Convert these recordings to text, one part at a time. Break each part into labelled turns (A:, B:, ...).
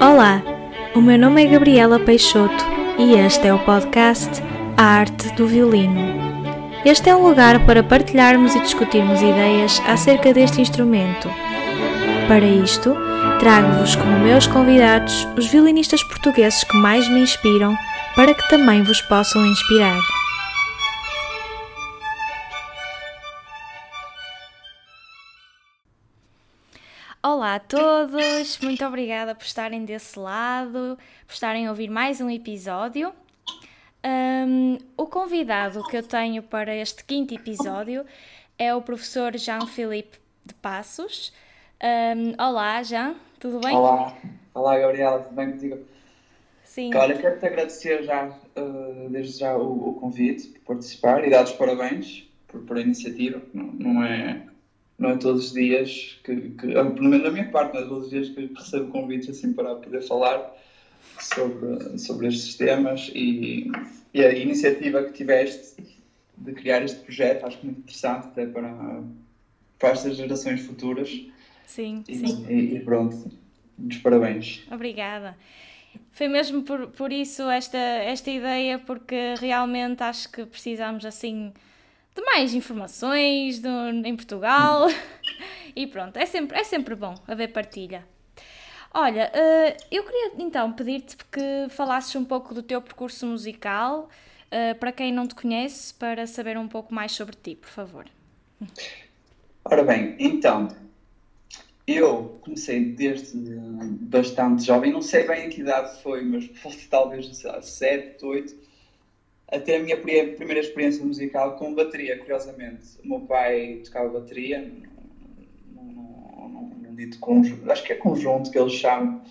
A: Olá, o meu nome é Gabriela Peixoto e este é o podcast A Arte do Violino. Este é um lugar para partilharmos e discutirmos ideias acerca deste instrumento. Para isto, trago-vos como meus convidados os violinistas portugueses que mais me inspiram para que também vos possam inspirar. Olá a todos, muito obrigada por estarem desse lado, por estarem a ouvir mais um episódio. Um, o convidado que eu tenho para este quinto episódio é o professor Jean-Philippe de Passos. Um, olá, Jean, tudo bem?
B: Olá, olá Gabriela, tudo bem contigo?
A: Sim.
B: Olha, quero-te agradecer já, uh, desde já o, o, convite por participar e dar os parabéns por, por a iniciativa. Não, não é não é todos os dias que, que pelo menos da minha parte, não é todos os dias que recebo convites assim para poder falar sobre, sobre estes temas e, e a iniciativa que tiveste de criar este projeto, acho muito interessante até para, para estas gerações futuras.
A: Sim,
B: e,
A: sim.
B: E, e pronto, muitos parabéns.
A: Obrigada. Foi mesmo por, por isso esta, esta ideia, porque realmente acho que precisamos assim de mais informações do, em Portugal. e pronto, é sempre, é sempre bom haver partilha. Olha, uh, eu queria então pedir-te que falasses um pouco do teu percurso musical, uh, para quem não te conhece, para saber um pouco mais sobre ti, por favor.
B: Ora bem, então, eu comecei desde bastante jovem, não sei bem a que idade foi, mas fosse talvez, sei lá, 7, 8, até a minha primeira experiência musical com bateria, curiosamente. O meu pai tocava bateria num, dito conjunto, acho que é conjunto que eles chamam.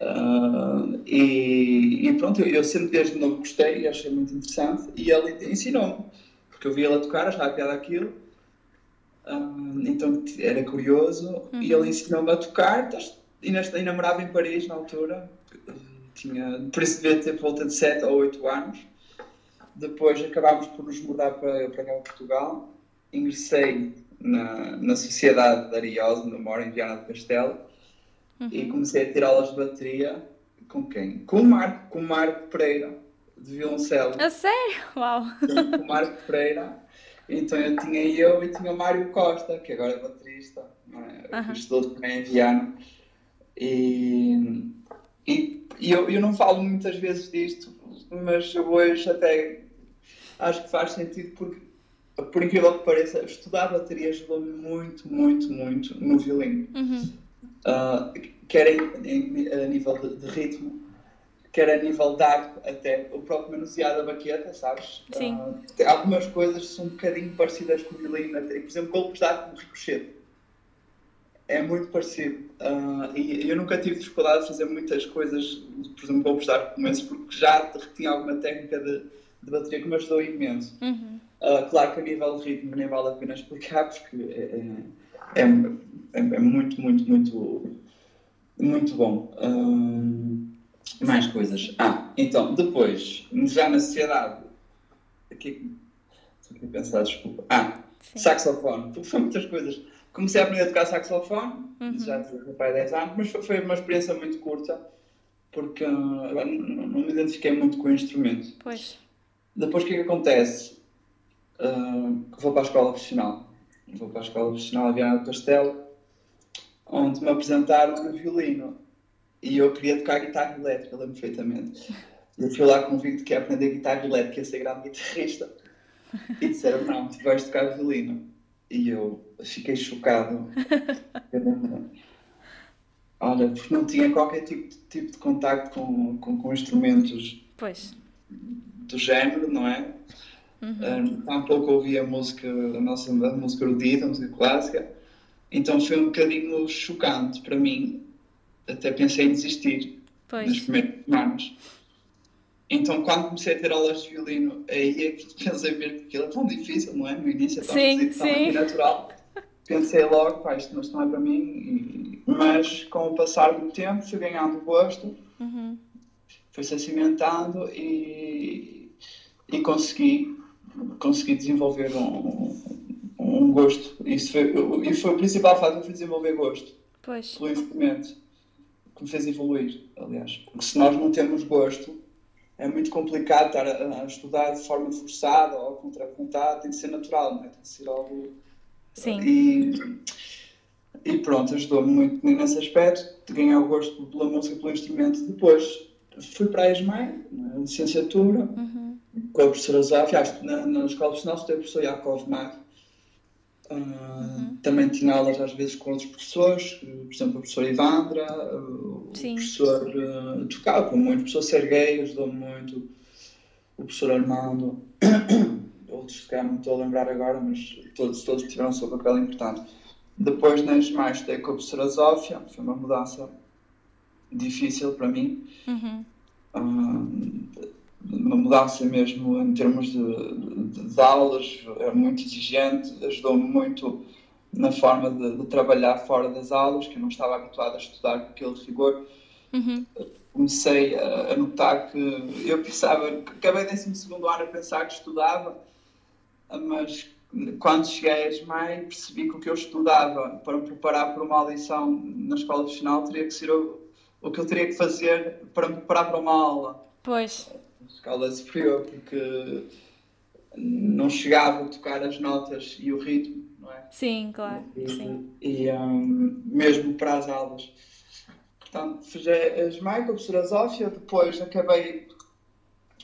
B: Uh, e, e, pronto, eu, eu, sempre desde novo gostei e achei muito interessante. E ele ensinou-me, porque eu via ele a tocar, achava piada aquilo. Uh, então era curioso. Uhum. E ele ensinou-me a tocar. E, e namorava em Paris na altura. Tinha, por isso devia ter volta de 7 ou 8 anos depois acabámos por nos mudar para, para cá Portugal. Ingressei na, na Sociedade da Ariosa, onde moro, em Viana do Castelo, uhum. e comecei a ter aulas de bateria com quem? Com o Marco, com o Marco Pereira, de violoncelo.
A: A sério? Uau!
B: Com o Marco Pereira. Então eu tinha eu e tinha o Mário Costa, que agora é baterista, é? uhum. estudou também em Viana. E, e, e eu, eu não falo muitas vezes disto, mas hoje até acho que faz sentido porque, por incrível que pareça, estudar bateria ajudou-me muito, muito, muito no violino. Uhum. Uh, quer em, em, a nível de, de, ritmo, quer a nível de arco, até o próprio manusear da baqueta, sabes?
A: Sim.
B: Uh, algumas coisas são um bocadinho parecidas com o violino, até, por exemplo, golpes de arco no ricochete. É muito parecido. Uh, e eu nunca tive dificuldade de fazer muitas coisas, por exemplo, arco como esse, porque já tinha alguma técnica de de bateria que me ajudou imenso. Uhum. Uh, claro que a nível de ritmo nem vale a pena explicar, porque é, é, é, é, é muito, muito, muito, muito bom. Uh, mais coisas. Ah, então, depois, já na sociedade, aqui, estou aqui a pensar, desculpa. Ah, Sim. saxofone, porque são muitas coisas. Comecei a aprender a tocar saxofone, uhum. já tive pai 10 anos, mas foi, uma experiência muito curta, porque uh, não, não me identifiquei muito com o instrumento.
A: Pois.
B: Depois o que é que acontece? Uh, vou para a escola profissional. Vou para a escola profissional de Viana do Castelo, onde me apresentaram no violino. E eu queria tocar guitarra elétrica, lembro perfeitamente. Eu fui lá convicto que ia aprender guitarra elétrica, ia ser grande guitarrista. E disseram, não, tu vais tocar violino. E eu fiquei chocado. Olha, porque não tinha qualquer tipo, tipo de contacto com, com, com instrumentos.
A: Pois
B: do género, não é? Uhum. Um, tampouco ouvia a música, a nossa a música erudita, a música clássica, então foi um bocadinho chocante para mim, até pensei em desistir pois. nos primeiros anos. Então, quando comecei a ter aulas de violino, aí é que pensei ver que aquilo é tão difícil, não é? No início é tão, sim, sim. natural. Pensei logo, pá, isto não é para mim, e... mas com o passar do tempo fui ganhando gosto. Uhum foi-se cimentando e, e consegui, consegui desenvolver um, um gosto. Isso foi, e foi o principal fato, foi desenvolver gosto
A: pois.
B: pelo instrumento. que me fez evoluir, aliás. Porque se nós não temos gosto, é muito complicado estar a, a estudar de forma forçada ou contra vontade, tem que ser natural, não é? Tem que ser algo.
A: Sim.
B: E, e pronto, ajudou-me muito nesse aspecto, de ganhar o gosto pela música, pelo instrumento. Depois fui para a ESMAI, na licenciatura,
A: Uhum.
B: com a professora Zafia, na, na escola profissional, estou a professor Yakov Mag. Uh, Também tinha aulas às vezes com outros professores, por exemplo, o professor Ivandra, o
A: Sim.
B: professor uh, tocava muito, o professor Serguei ajudou-me muito, o professor Armando, outros calhar não estou a lembrar agora, mas todos, todos tiveram o seu papel importante. Depois, nas mais, estudei com a professora Zófia, foi uma mudança difícil para mim,
A: Uhum.
B: ah, uma mudança mesmo em termos de, de, de aulas, é muito exigente, ajudou-me muito na forma de, de trabalhar fora das aulas, que eu não estava habituado a estudar com aquele rigor.
A: Uhum.
B: Comecei a, a notar que eu pensava, acabei décimo segundo ano a pensar que estudava, mas quando cheguei a ESMAI percebi que o que eu estudava para me preparar para uma audição na escola profissional teria que ser o, o que eu teria que fazer para me preparar para uma aula
A: Pois.
B: Escala superior, porque não chegava a tocar as notas e o ritmo, não é?
A: Sim, claro.
B: E,
A: Sim.
B: e, um, mesmo para as aulas. Portanto, fiz a SMAI com a professora Zófia, depois acabei,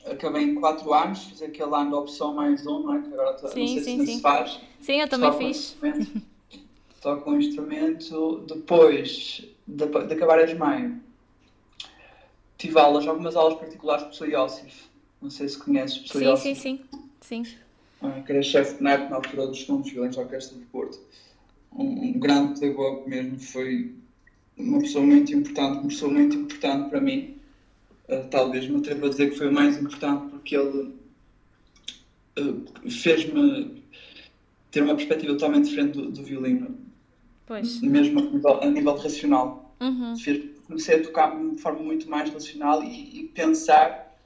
B: acabei em 4 anos, fiz aquele ano de opção mais um, não é? Que agora
A: Sim,
B: não sei
A: sim,
B: se
A: sim.
B: se faz.
A: Sim, eu também fiz.
B: instrumento. Só com o instrumento. Depois de, de acabar a SMAI, tive aulas, algumas aulas particulares com o professor Iosif. Não sei se conheces o professor
A: Sim, sim, sim. Sim.
B: Ah, que era chefe de NAP na altura dos violões da Orquestra de Porto. Um, um grande pedagogo mesmo, foi uma pessoa muito importante, uma pessoa muito importante para mim. Ah, talvez me atrevo a dizer que foi o mais importante porque ele ah, fez-me ter uma perspectiva totalmente diferente do, do violino,
A: Pois.
B: mesmo a nível, a nível racional.
A: Uhum.
B: Fez- comecei a tocar de forma muito mais racional e, e pensar,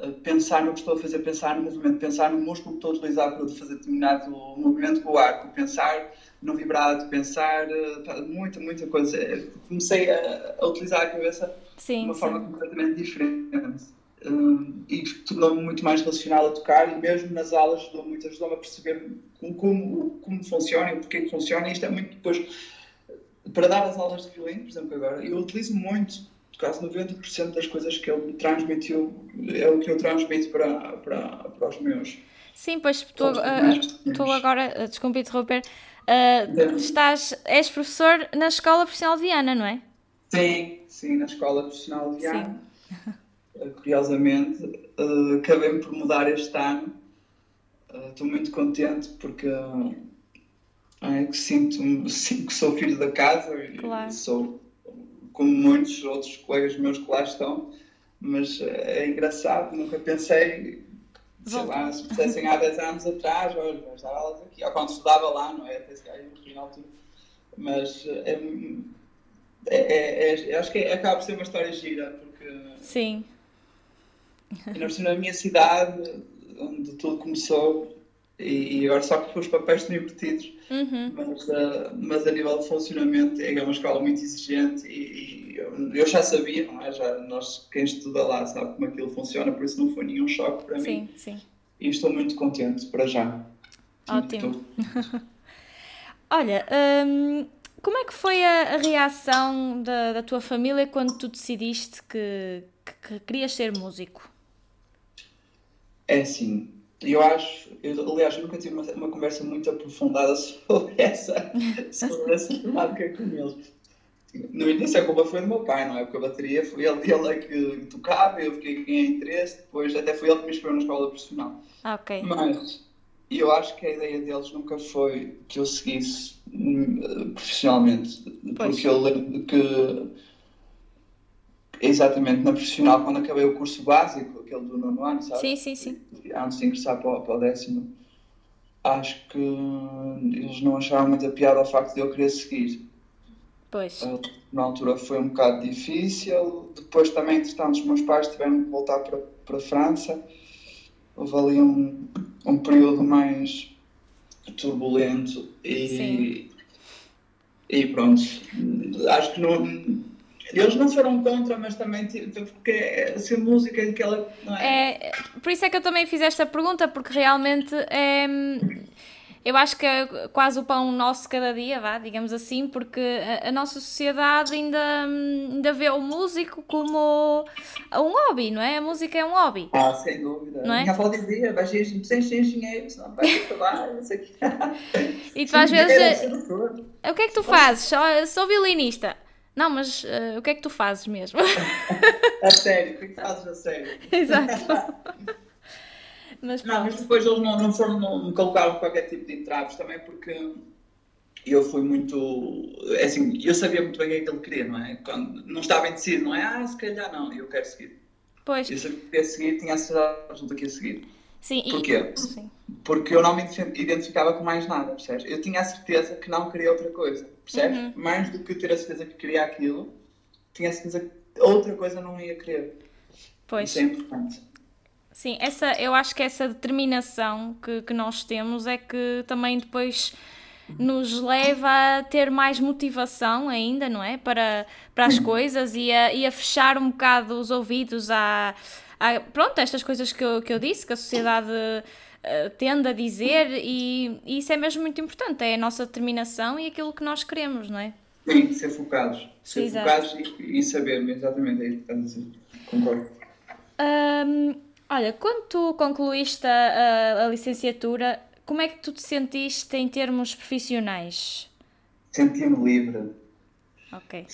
B: eh, pensar no que estou a fazer, pensar no movimento, pensar no músculo que estou a utilizar para fazer determinado movimento com o arco, pensar no vibrato, pensar eh, muita, muita coisa. Eh, Comecei a, a utilizar a cabeça de
A: Sim,
B: uma forma
A: sim.
B: completamente diferente. Hum, e tornou-me muito mais racional a tocar e mesmo nas aulas ajudou-me muito, ajudou-me a perceber como, como, como funciona e porque que funciona e isto é muito depois para dar as aulas de violino, por exemplo, agora, eu utilizo muito, quase 90% das coisas que ele me transmitiu é o que eu transmito para, para, para os meus.
A: Sim, pois tu,
B: pequenos.
A: agora, ah, desculpe interromper,
B: Não.
A: estás, és professor na Escola Profissional de Viana, não é?
B: Sim, sim, na escola profissional de Viana. Eh, Curiosamente, eh, acabei por mudar este ano. Eh, Estou muito contente porque eh, é que sinto, sinto que sou filho da casa e
A: Claro.
B: sou como muitos outros colegas meus que lá estão, mas eh, é engraçado, nunca pensei, sei
A: Volta.
B: lá, se pensassem há 10 anos atrás, olha, vais dar aulas aqui, ou quando estudava lá, não é? Até se calhar na altura. Mas eh, é, é, é, é- acho que acaba por ser uma história gira, porque
A: Sim.
B: na minha cidade, onde tudo começou, e, e agora só que os papéis estão invertidos,
A: Uhum.
B: mas, ah, mas a nível de funcionamento é uma escola muito exigente e, e eu, eu já sabia, não é? Já, nós, quem estuda lá sabe como aquilo funciona, por isso não foi nenhum choque para mim
A: Sim, sim.
B: e estou muito contente para já.
A: Ótimo. Olha, hum, como é que foi a, a reação da, da tua família quando tu decidiste que, que, que querias ser músico?
B: É assim, eu acho, eu, aliás, nunca tive uma, uma conversa muito aprofundada sobre essa, sobre essa temática com eles. No início a culpa foi do meu pai, não é? Porque a bateria foi ele, ele é que tocava, eu fiquei com interesse, depois até foi ele que me inscreveu na escola profissional.
A: Ah, ok.
B: Mas eu acho que a ideia deles nunca foi que eu seguisse hum, profissionalmente,
A: Pois.
B: porque eu lembro que exatamente na profissional, quando acabei o curso básico, aquele do nono ano, sabe?
A: Sim, sim, sim.
B: antes de ingressar para, o- para o décimo, acho que eles não acharam muita piada ao facto de eu querer seguir.
A: Pois.
B: Uh, Na altura foi um bocado difícil, depois também, entretanto, os meus pais tiveram que voltar para, para a França. Houve ali um, um período mais turbulento e,
A: Sim.
B: e pronto. Acho que não, eles não foram contra, mas também porque é, ser música e aquela. Não é?
A: é? Por isso é que eu também fiz esta pergunta, porque realmente é, eu acho que é quase o pão nosso cada dia, vá, digamos assim, porque a, a, nossa sociedade ainda, ainda vê o músico como um hobby, não é? A música é um hobby.
B: Ah, sem dúvida. Não é? Minha avó dizia, vais ser sem dinheiro, senão vais não sei o que.
A: E tu às vezes. O que é que tu fazes? Sou, sou violinista. Não, mas uh, o que é que tu fazes mesmo?
B: a sério, o que é que fazes a sério?
A: Exato.
B: Mas, não, mas depois eles não, não foram, não me colocaram qualquer tipo de entraves também porque eu fui muito. É assim, eu sabia muito bem o que é que ele queria, não é? Quando não estava indeciso, não é? Ah, se calhar não, eu quero seguir.
A: Pois.
B: Eu sabia que ia seguir, tinha a certeza que ia seguir.
A: Sim,
B: Porquê?
A: E... Sim.
B: Porque eu não me identificava com mais nada, percebes? Eu tinha a certeza que não queria outra coisa, percebes? Uhum. Mais do que ter a certeza que queria aquilo, tinha a certeza que outra coisa não ia querer.
A: Pois.
B: Isso é importante.
A: Sim, essa, eu acho que essa determinação que, que nós temos é que também depois nos leva a ter mais motivação ainda, não é? Para, para as coisas e a, e a fechar um bocado os ouvidos a, a pronto, estas coisas que eu, que eu disse, que a sociedade uh, tende a dizer e, e, isso é mesmo muito importante, é a nossa determinação e aquilo que nós queremos, não é?
B: Sim, ser focados. Ser Exato. focados e, e saber, exatamente, é isso que estás a dizer. Concordo.
A: Um, Olha, quando tu concluíste a, a, licenciatura, como é que tu te sentiste em termos profissionais?
B: Senti-me livre.
A: Ok.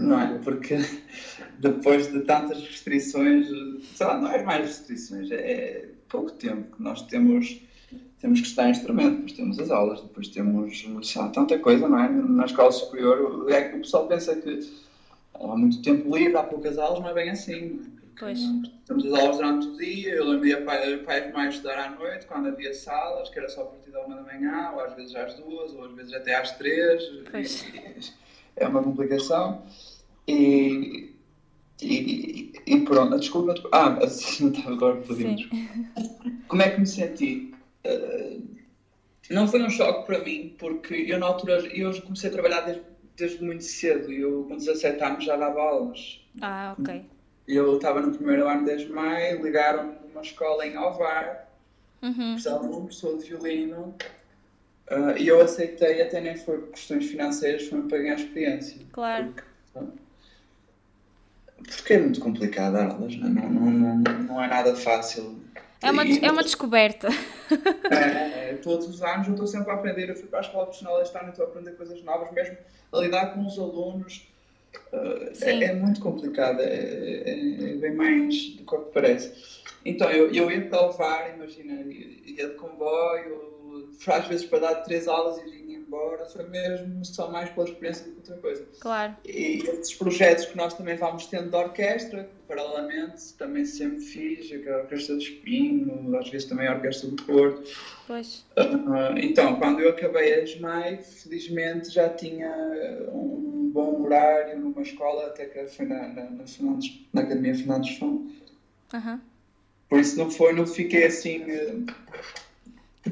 B: Não é? Porque depois de tantas restrições, sei lá, não é mais restrições, é pouco tempo que nós temos, temos que estar em instrumento, depois temos as aulas, depois temos tanta coisa, não é? Na escola superior, é que o pessoal pensa que há muito tempo livre, há poucas aulas, não é bem assim.
A: Pois.
B: Temos as aulas durante o dia, eu lembro de pai mais estudar à noite, quando havia salas, que era só a partir da uma da manhã, ou às vezes às duas, ou às vezes até às três. E, é uma complicação. E, e, e pronto, desculpa. Ah, assim, agora podemos. Como é que me senti? Uh, não foi um choque para mim, porque eu na altura eu comecei a trabalhar desde, desde muito cedo. Eu com 17 anos já dava aulas.
A: Ah, ok
B: eu estava no primeiro ano de Maio, ligaram-me numa escola em Alvar,
A: uhum.
B: precisavam de uma pessoa de violino, uh, e eu aceitei, até nem foi por questões financeiras, foi para ganhar experiência.
A: Claro.
B: Porque, porque é muito complicado dar aulas, não, não, não, não, é nada fácil.
A: É uma, e, é uma descoberta.
B: É, é, todos os anos eu estou sempre a aprender. Eu fui para a escola profissional este ano e estou a aprender coisas novas, mesmo a lidar com os alunos é, é, muito complicado, é, é, é, bem mais do que parece. Então, eu, eu ia para levar, imagina, ia de comboio, às vezes para dar três aulas e vinha embora, foi mesmo só mais pela experiência do que outra coisa.
A: Claro.
B: E esses projetos que nós também vamos tendo de orquestra, paralelamente, também sempre fiz, a Orquestra do Espinho, às vezes também a Orquestra do Porto.
A: Pois.
B: Uh, então, quando eu acabei a ESMAI, felizmente já tinha um bom horário numa escola, até que foi na, na, na, Fernandes, na Academia Fernandes Fundo.
A: Uhum.
B: Por isso não foi, não fiquei assim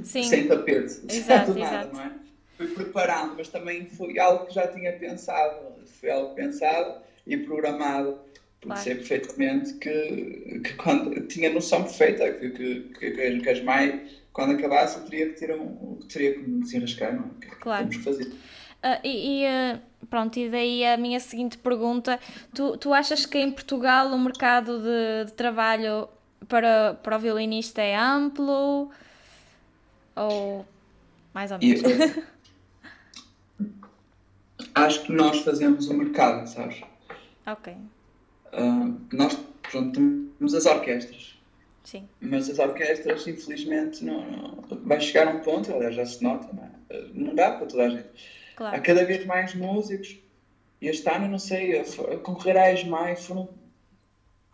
A: Sim.
B: sem tapete.
A: Exato,
B: nada,
A: exato.
B: Não é? Fui preparando, mas também foi algo que já tinha pensado. Foi algo pensado e programado. Porque claro. sei perfeitamente que, que quando tinha noção perfeita que, que, que, que as mães, quando acabasse, teria que ter um, teria que me desenrascar, não é? Que
A: claro.
B: Temos que fazer.
A: Uh, e, e uh, pronto, e daí a minha seguinte pergunta: tu, tu achas que em Portugal o mercado de, de trabalho para, para o violinista é amplo? Ou mais ou menos?
B: Eu, acho que nós fazemos o mercado, sabes?
A: Ok.
B: Uh, nós, pronto, temos as orquestras.
A: Sim.
B: Mas as orquestras, infelizmente, não, não, vai chegar a um ponto, aliás, já se nota, não, é? não dá para toda a gente.
A: Claro.
B: Há cada vez mais músicos. E este ano, não sei, a concorrer à ESMAI foram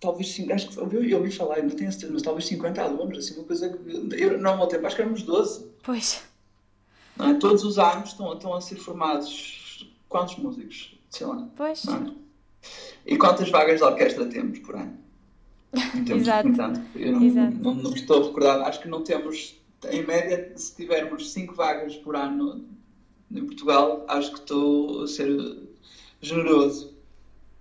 B: talvez, acho que eu, eu ouvi falar, não tenho certeza, mas talvez 50 alunos, assim, uma coisa que, eu, não, ao tempo, acho que éramos 12.
A: Pois.
B: É? Todos os anos estão, estão a ser formados quantos músicos? Sei lá.
A: Pois.
B: É? E quantas vagas de orquestra temos por ano?
A: Exato.
B: Eu não, Exato. Não, não, estou a recordar, acho que não temos, em média, se tivermos 5 vagas por ano em Portugal, acho que estou a ser generoso.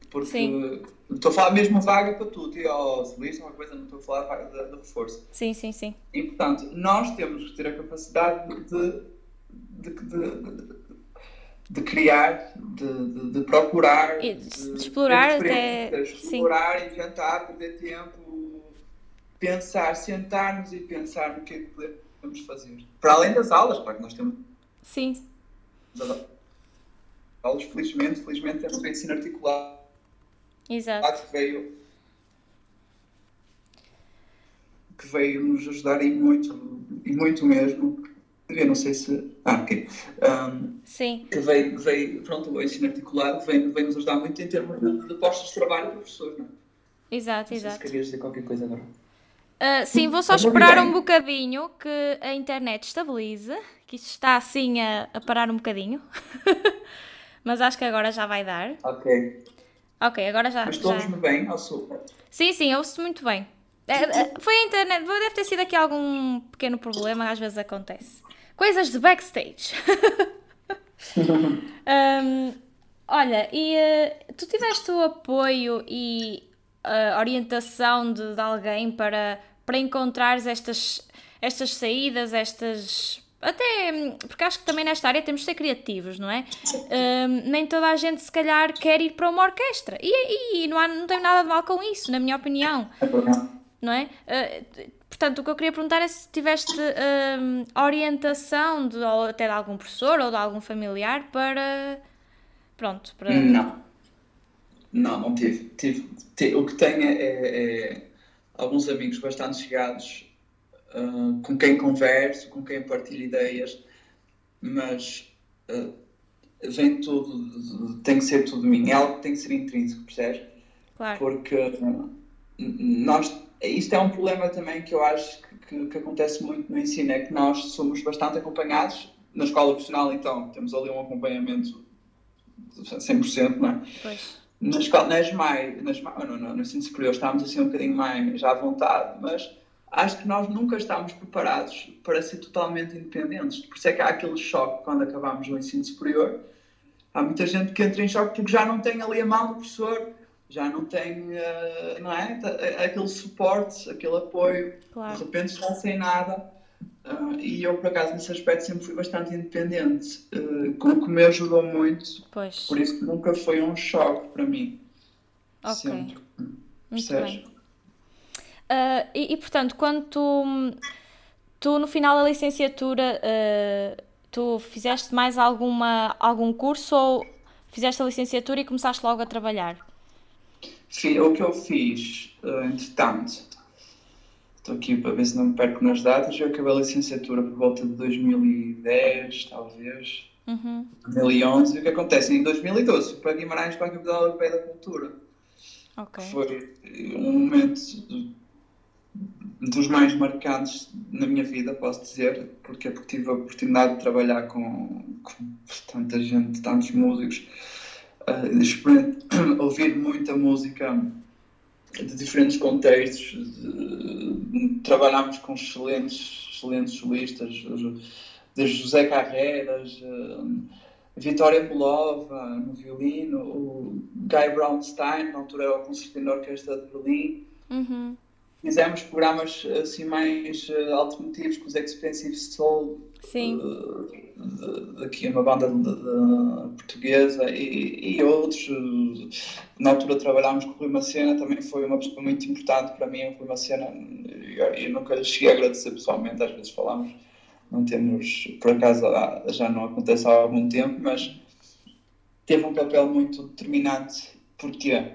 B: Porque sim. Estou a falar mesmo vaga para tudo, e ao solista, uma coisa, não estou a falar vaga de, de, reforço.
A: Sim, sim, sim.
B: E portanto, nós temos que ter a capacidade de, de, de, de criar, de, de, procurar,
A: de, explorar até.
B: Explorar, sim. inventar, perder tempo, pensar, sentar-nos e pensar no que é que podemos fazer. Para além das aulas, claro que nós temos.
A: Sim.
B: Aulas, felizmente, felizmente temos o ensino articulado.
A: Exato.
B: Que veio, que veio nos ajudar e muito, e muito mesmo. Eu não sei se. Ah, ok. Um,
A: Sim.
B: Que veio, veio, pronto, o ensino articulado veio, veio nos ajudar muito em termos de, de postos de trabalho de professores, não é?
A: Exato,
B: não
A: exato.
B: Se querias dizer qualquer coisa agora.
A: Uh, sim, vou só esperar um bocadinho que a internet estabilize, que isto está assim a, a parar um bocadinho. Mas acho que agora já vai dar.
B: Ok.
A: Ok, agora já.
B: Mas estou me bem ao sul?
A: Sim, sim, ouço muito bem. É, é, foi a internet, deve ter sido aqui algum pequeno problema, às vezes acontece. Coisas de backstage. um, olha, e uh, tu tiveste o apoio e a orientação de, de alguém para para encontrares estas, estas saídas, estas. Até. Porque acho que também nesta área temos de ser criativos, não é? Um, nem toda a gente, se calhar, quer ir para uma orquestra. E, e não, há, não tem nada de mal com isso, na minha opinião. Não é? Uh, portanto, o que eu queria perguntar é se tiveste um, orientação de, ou até de algum professor ou de algum familiar para. Pronto. Para...
B: Não. Não, não tive. tive, tive o que tenho é, é alguns amigos bastante chegados uh, com quem converso, com quem partilho ideias, mas uh, vem tudo, tem que ser tudo de mim, é algo que tem que ser intrínseco, percebes?
A: Claro.
B: Porque uh, nós, isto é um problema também que eu acho que, que, que, acontece muito no ensino, é que nós somos bastante acompanhados, na escola profissional então temos ali um acompanhamento 100%, não é?
A: Pois
B: nas, nas mais, nas, no, no, no ensino superior estávamos assim um bocadinho mais à vontade, mas acho que nós nunca estávamos preparados para ser totalmente independentes. Por isso é que há aquele choque quando acabamos o ensino superior. Há muita gente que entra em choque porque já não tem ali a mão do professor, já não tem, uh, não é? Aquele suporte, aquele apoio.
A: Claro.
B: De repente está sem nada. Uh, e eu, por acaso, nesse aspecto sempre fui bastante independente, uh, que me ajudou muito.
A: Pois.
B: Por isso que nunca foi um choque para mim.
A: Ok. Sempre. Muito bem. Uh, e, e, portanto, quando tu, tu, no final da licenciatura, uh, tu fizeste mais alguma, algum curso ou fizeste a licenciatura e começaste logo a trabalhar?
B: Sim, o que eu fiz, entretanto, Estou aqui para ver se não me perco nas datas. Eu acabei a licenciatura por volta de 2010, talvez.
A: Uhum.
B: 2011. E o que acontece? Em 2012 fui para Guimarães para a Capital Europeia da Cultura.
A: Okay.
B: Foi um momento dos mais marcantes na minha vida, posso dizer, porque, porque tive a oportunidade de trabalhar com, com tanta gente, tantos músicos, uh, ouvir muita música de diferentes contextos. De, trabalhámos com excelentes, excelentes solistas, desde José Carreiras, uh, Vitória Polova no violino, o Guy Brownstein, na altura era o concertino da Orquestra de Berlim.
A: Uhum.
B: Fizemos programas assim mais uh, alternativos com os Expensive Soul.
A: Sim.
B: Uh, daqui uma banda de, de, portuguesa e, e, outros. Na altura trabalhámos com o Rui Macena, também foi uma pessoa muito importante para mim. O Rui Macena, eu, eu nunca lhe cheguei a agradecer pessoalmente, às vezes falamos, não temos, por acaso já não acontece há algum tempo, mas teve um papel muito determinante. Porquê?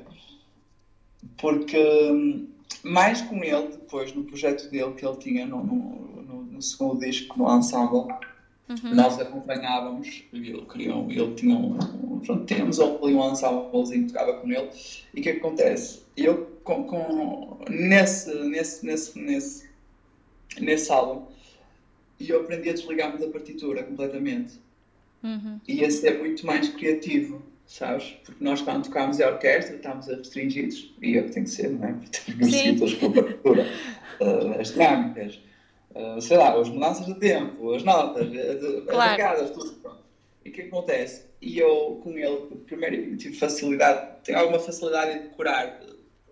B: Porque hum, mais com ele, depois, no projeto dele que ele tinha no, no, no segundo disco, no ensemble, uhum. nós acompanhávamos, ele, queria, ele tinha um, pronto, tínhamos ali um ensemblezinho que tocava com ele, e o que, é que acontece? Eu, com, com, nesse, nesse, nesse, nesse, nesse álbum, eu aprendi a desligar-me da partitura completamente.
A: Uhum.
B: E a ser muito mais criativo sabes? Porque nós, quando tocámos a orquestra, estávamos restringidos, e é o que tem que ser, não é? Temos símbolos com a partitura, as dinâmicas, uh, sei lá, as mudanças de tempo, as notas, as
A: claro.
B: tudo pronto. E o que acontece? E eu, com ele, primeiro tive facilidade, tenho alguma facilidade em decorar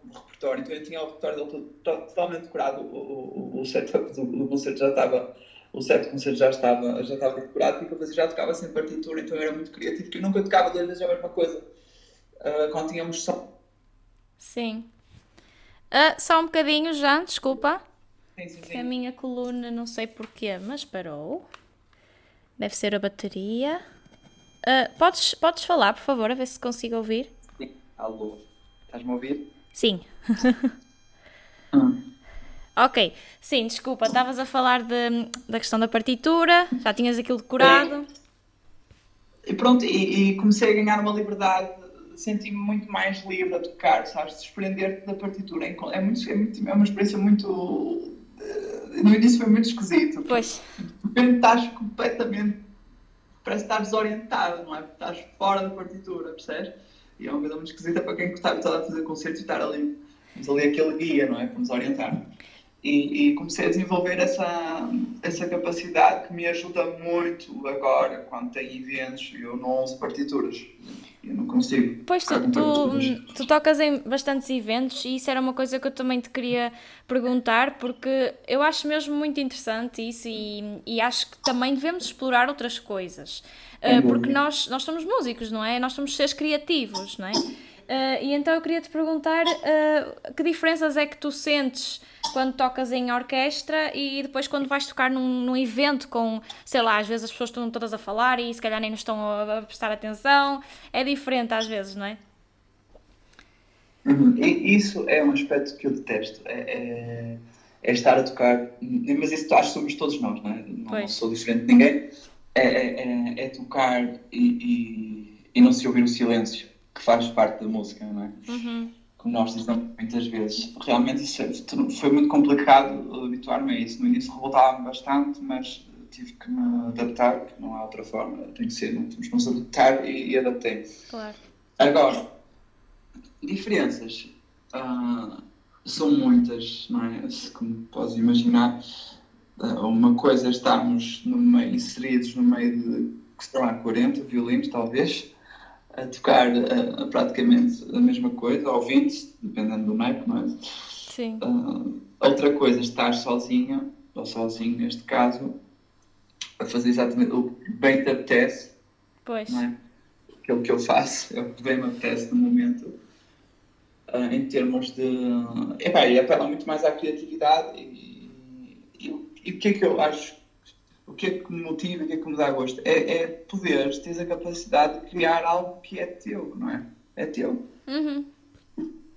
B: o repertório, então eu tinha o repertório dele totalmente decorado, o, o, o setup do, do concerto já estava o set concerto já estava, já estava decorado, porque eu já tocava sem partitura, então era muito criativo, porque eu nunca tocava duas vezes a mesma coisa uh, quando tínhamos som.
A: Sim. Uh, só um bocadinho já, desculpa.
B: Sim, sim, sim.
A: A minha coluna, não sei porquê, mas parou. Deve ser a bateria. Uh, podes, podes falar, por favor, a ver se consigo ouvir?
B: Sim. Alô, estás-me a ouvir?
A: Sim.
B: hum.
A: Ok, sim, desculpa, estavas a falar de, da questão da partitura, já tinhas aquilo decorado.
B: É. E pronto, e, e, comecei a ganhar uma liberdade, senti-me muito mais livre a tocar, sabes, desprender-te da partitura. É, é, muito, é, muito, é uma experiência muito. Eh, no início foi muito esquisito.
A: Pois.
B: De repente estás completamente. Parece estás desorientado, não é? Porque estás fora da partitura, percebes? E é uma coisa muito esquisita para quem está habituado a fazer concertos e estar ali. Mas ali aquele guia, não é? Para nos orientar. E, e, comecei a desenvolver essa, essa capacidade que me ajuda muito agora, quando tem eventos, eu não uso partituras. Eu não consigo.
A: Pois tu, tu, tu, tocas em bastantes eventos e isso era uma coisa que eu também te queria perguntar, porque eu acho mesmo muito interessante isso e, e acho que também devemos explorar outras coisas. Uh, porque nós, nós somos músicos, não é? Nós somos seres criativos, não é? Uh, e então eu queria te perguntar uh, que diferenças é que tu sentes quando tocas em orquestra e depois quando vais tocar num, num, evento com, sei lá, às vezes as pessoas estão todas a falar e se calhar nem nos estão a, a prestar atenção. É diferente às vezes, não é?
B: Uhum. Isso é um aspecto que eu detesto. É, é, é, estar a tocar, mas isso acho que somos todos nós, não é? Não, não sou diferente de ninguém. É, é, é, é tocar e, e, e não se ouvir o silêncio que faz parte da música, não é?
A: Uhum.
B: Como nós dizemos muitas vezes. Realmente isso é, foi muito complicado habituar-me a isso. No início revoltava-me bastante, mas tive que me adaptar, que não há outra forma, tem que ser, não temos que nos adaptar e, e adaptei.
A: Claro.
B: Agora, diferenças uh, são muitas, não é? Como podes imaginar, uh, uma coisa é estarmos no meio, inseridos no meio de, sei lá, 40 violinos, talvez, a tocar uh, praticamente a mesma coisa, ou 20, dependendo do naipe, não é?
A: Sim.
B: Uh, outra coisa, estar sozinha, ou sozinho neste caso, a fazer exatamente o que bem te apetece.
A: Pois.
B: Não é? Aquilo que eu faço, é o que bem me apetece no momento. Uh, em termos de. Epá, e apela muito mais à criatividade e, e, e o que é que eu acho o que é que me motiva, o que é que me dá gosto? É, é poderes, tens a capacidade de criar algo que é teu, não é? É teu.
A: Uhum.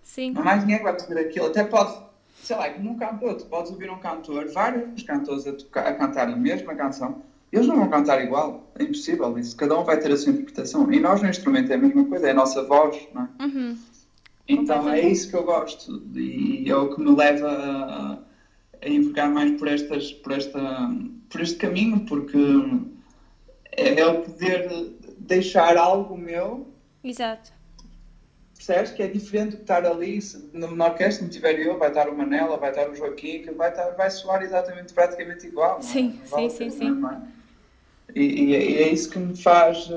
A: Sim.
B: Não há mais ninguém que vai fazer aquilo. Até pode, sei lá, como um cantor, tu podes ouvir um cantor, vários cantores a, tocar, a cantar a mesma canção, eles não vão cantar igual. É impossível isso. Cada um vai ter a sua interpretação. E nós no instrumento é a mesma coisa, é a nossa voz, não é?
A: Uhum.
B: Então é isso que eu gosto e é o que me leva a, a envergar mais por, estas, por esta por este caminho, porque é, é o poder deixar algo meu.
A: Exato.
B: Percebes? Que é diferente de estar ali, se, na orquestra não tiver eu, vai estar o Manela, vai estar o Joaquim, que vai, estar, vai soar exatamente, praticamente igual.
A: Sim, é? sim, sim, sim.
B: É? E, e, e, é isso que me faz.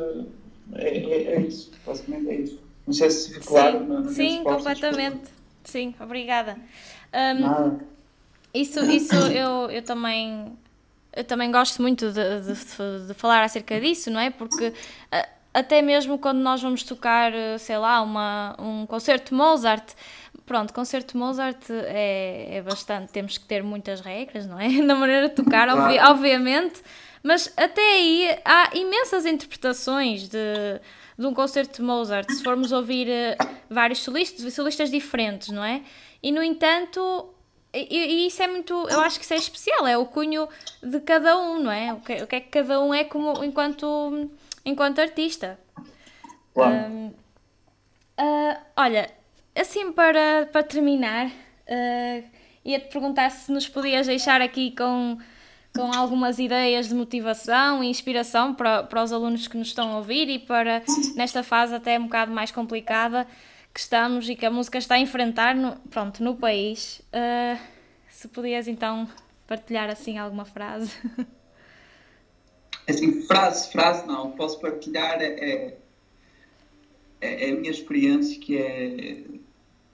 B: É, é, é, isso, basicamente é isso. Não sei se ficou claro
A: na, Sim, completamente. Sim, obrigada. Um, isso, isso eu, eu também eu também gosto muito de, de, de, falar acerca disso, não é? Porque até mesmo quando nós vamos tocar, sei lá, uma, um concerto Mozart, pronto, concerto Mozart é, é bastante, temos que ter muitas regras, não é? Na maneira de tocar, obvi, obviamente, mas até aí há imensas interpretações de, de um concerto de Mozart, se formos ouvir eh, vários solistas, solistas diferentes, não é? E no entanto, e, e, isso é muito, eu acho que isso é especial, é o cunho de cada um, não é? O que, o que é que cada um é como enquanto, enquanto artista.
B: Claro. Um,
A: uh, olha, assim para, para terminar, uh, ia-te perguntar se nos podias deixar aqui com, com algumas ideias de motivação e inspiração para, para os alunos que nos estão a ouvir e para, nesta fase até um bocado mais complicada, que estamos e que a música está a enfrentar no, pronto, no país. Uh, se podias então partilhar assim alguma frase.
B: Assim, frase, frase não, posso partilhar é, é, é a minha experiência que é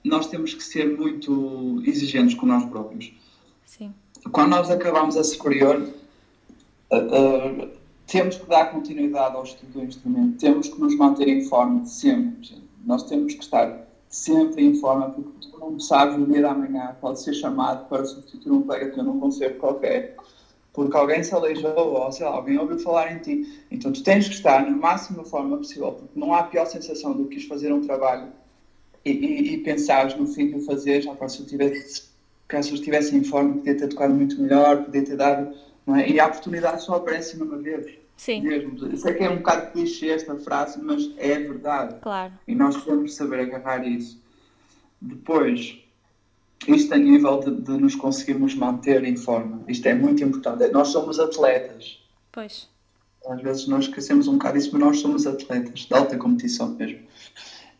B: nós temos que ser muito exigentes com nós próprios.
A: Sim.
B: Quando nós acabamos a superior, uh, uh, temos que dar continuidade ao estudo do instrumento, temos que nos manter em forma sempre. Nós temos que estar sempre em forma, porque tu não sabes o dia da manhã, pode ser chamado para substituir um colega teu num concerto qualquer, porque alguém se aleijou ou sei lá, alguém ouviu falar em ti. Então tu tens que estar na máxima forma possível, porque não há pior sensação do que fazer um trabalho e, e, e pensares no fim de o fazer, já para se eu tivesse, caso eu estivesse em forma, podia ter tocado muito melhor, podia ter dado. É? E a oportunidade só aparece uma vez.
A: Sim.
B: Mesmo. Eu sei que é um bocado clichê esta frase, mas é verdade.
A: Claro.
B: E nós temos de saber agarrar isso. Depois, isto a nível de, de, nos conseguirmos manter em forma. Isto é muito importante. Nós somos atletas.
A: Pois.
B: Às vezes nós esquecemos um bocado isso, mas nós somos atletas de alta competição mesmo.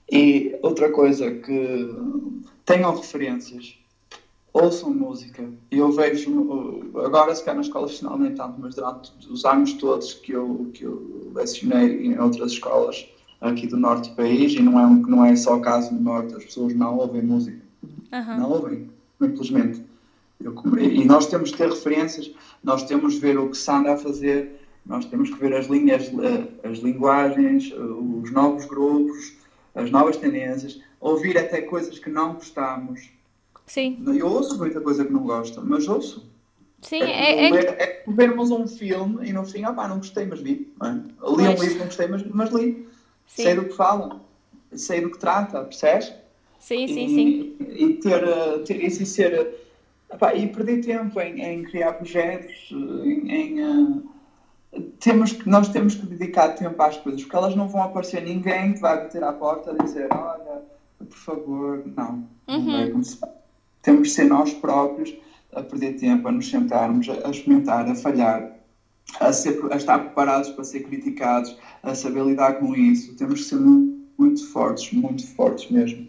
B: E outra coisa que tenham referências, ouçam música. E eu vejo, agora se calhar na escola final nem tanto, mas durante os anos todos que eu, que eu lecionei em outras escolas aqui do norte do país, e não é, não é só o caso do norte, as pessoas não ouvem música.
A: Uhum.
B: Não ouvem, simplesmente. Eu, e nós temos que ter referências, nós temos que ver o que se anda a fazer, nós temos que ver as linhas, eh, as linguagens, eh, os novos grupos, as novas tendências, ouvir até coisas que não gostamos.
A: Sim.
B: Eu ouço muita coisa que não gosto, mas ouço.
A: Sim, é,
B: é, é, é vermos um filme e no fim, ah pá, não gostei, mas vi. É? Li um livro, não gostei, mas, mas li. Sim. Sei do que fala, sei do que trata, percebes?
A: Sim, sim, e, sim.
B: E ter, eh, ter isso e ser. Epá, e perder tempo em, em criar projetos, em, em uh, temos que, nós temos que dedicar tempo às coisas, porque elas não vão aparecer ninguém que vai bater à porta e dizer, olha, por favor, não.
A: Uhum.
B: não vai começar. Temos que ser nós próprios a perder tempo, a nos sentarmos, a experimentar, a falhar, a, ser, a estar preparados para ser criticados, a saber lidar com isso. Temos que ser muito, muito fortes, muito fortes mesmo.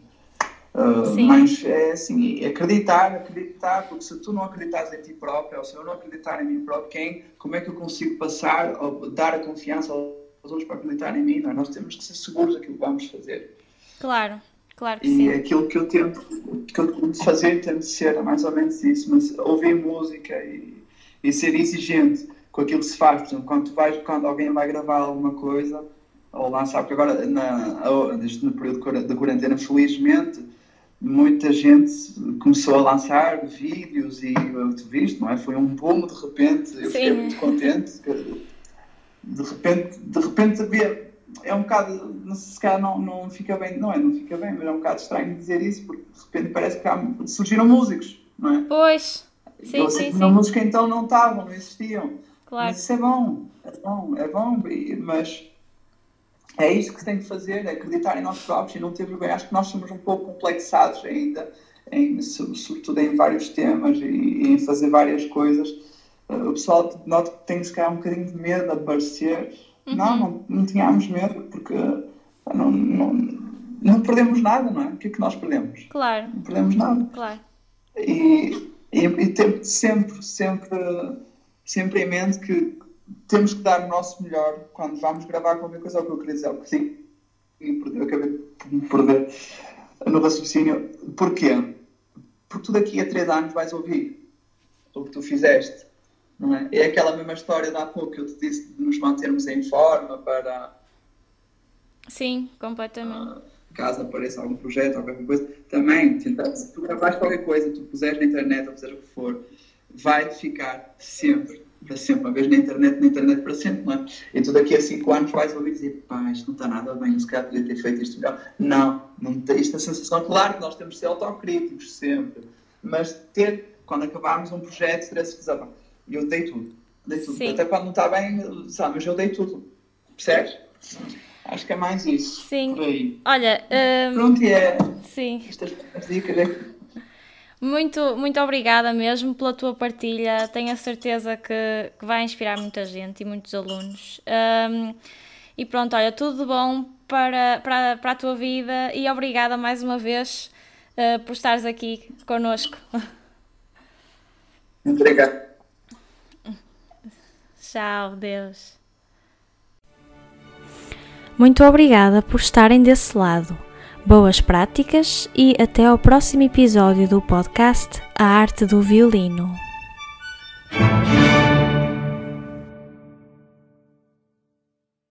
B: Uh, mas é assim, acreditar, acreditar, porque se tu não acreditas em ti próprio, ou se eu não acreditar em mim próprio, quem, como é que eu consigo passar, ou dar a confiança aos outros para acreditar em mim? Não? É? Nós temos que ser seguros daquilo que vamos fazer.
A: Claro, claro que
B: e
A: sim.
B: Aquilo que eu tento, que eu tento fazer, tento ser mais ou menos isso, mas ouvir música e, e ser exigente com aquilo que se faz. Por exemplo, quando, tu vais, quando alguém vai gravar alguma coisa, ou lançar, porque agora, na, no período da quarentena, felizmente, muita gente começou a lançar vídeos e tu viste, não é? Foi um boom de repente, eu Sim. fiquei muito contente. de repente, de repente havia. É um bocado, se calhar não, não fica bem, não é? Não fica bem, mas é um bocado estranho dizer isso, porque de repente parece que há, surgiram músicos, não é?
A: Pois, sim, sim, sim.
B: músicos que então não estavam, não existiam.
A: Claro.
B: Mas isso é bom, é bom, é bom, mas é isso que se tem que fazer, é acreditar em nós próprios e não ter vergonha. Acho que nós somos um pouco complexados ainda, em, sobretudo em vários temas e, e em fazer várias coisas. Uh, o pessoal nota que tem se calhar um bocadinho de medo de aparecer. Uhum. Não, não, não tínhamos medo, porque não, não, não perdemos nada, não é? O que é que nós perdemos?
A: Claro.
B: Não perdemos nada.
A: Claro.
B: E, e, e ter sempre, sempre, sempre em mente que temos que dar o nosso melhor quando vamos gravar qualquer coisa, é o que eu queria dizer, porque sim, eu acabei de me perder no raciocínio. Porquê? Porque tu daqui a três anos vais ouvir o que tu fizeste, não é? É aquela mesma história da pouco que eu te disse de nos mantermos em forma para...
A: Sim, completamente. Uh,
B: caso apareça algum projeto ou qualquer coisa, também, tentar, se tu gravares qualquer coisa, tu puseres na internet ou fizeres o que for, vai ficar sempre para sempre, uma vez na internet, na internet para sempre, não é? E tu daqui a 5 anos vais ouvir dizer, pá, isto não está nada bem, se calhar podia ter feito isto melhor. Não, não tem esta sensação. Claro que nós temos de ser autocríticos sempre, mas ter, quando acabarmos um projeto, ter a certeza, eu dei tudo, dei tudo. Sim. Até quando não está bem, sabe, mas eu dei tudo. Percebes? Acho que é mais isso.
A: Sim. Olha, um...
B: pronto, e é.
A: Sim.
B: Estas dicas é
A: muito, muito obrigada mesmo pela tua partilha. Tenho a certeza que, que vai inspirar muita gente e muitos alunos. Um, e pronto, olha, tudo de bom para, para, para a tua vida e obrigada mais uma vez uh, por estares aqui connosco.
B: Obrigado.
A: Tchau, Deus. Muito obrigada por estarem desse lado. Boas práticas e até ao próximo episódio do podcast A Arte do Violino.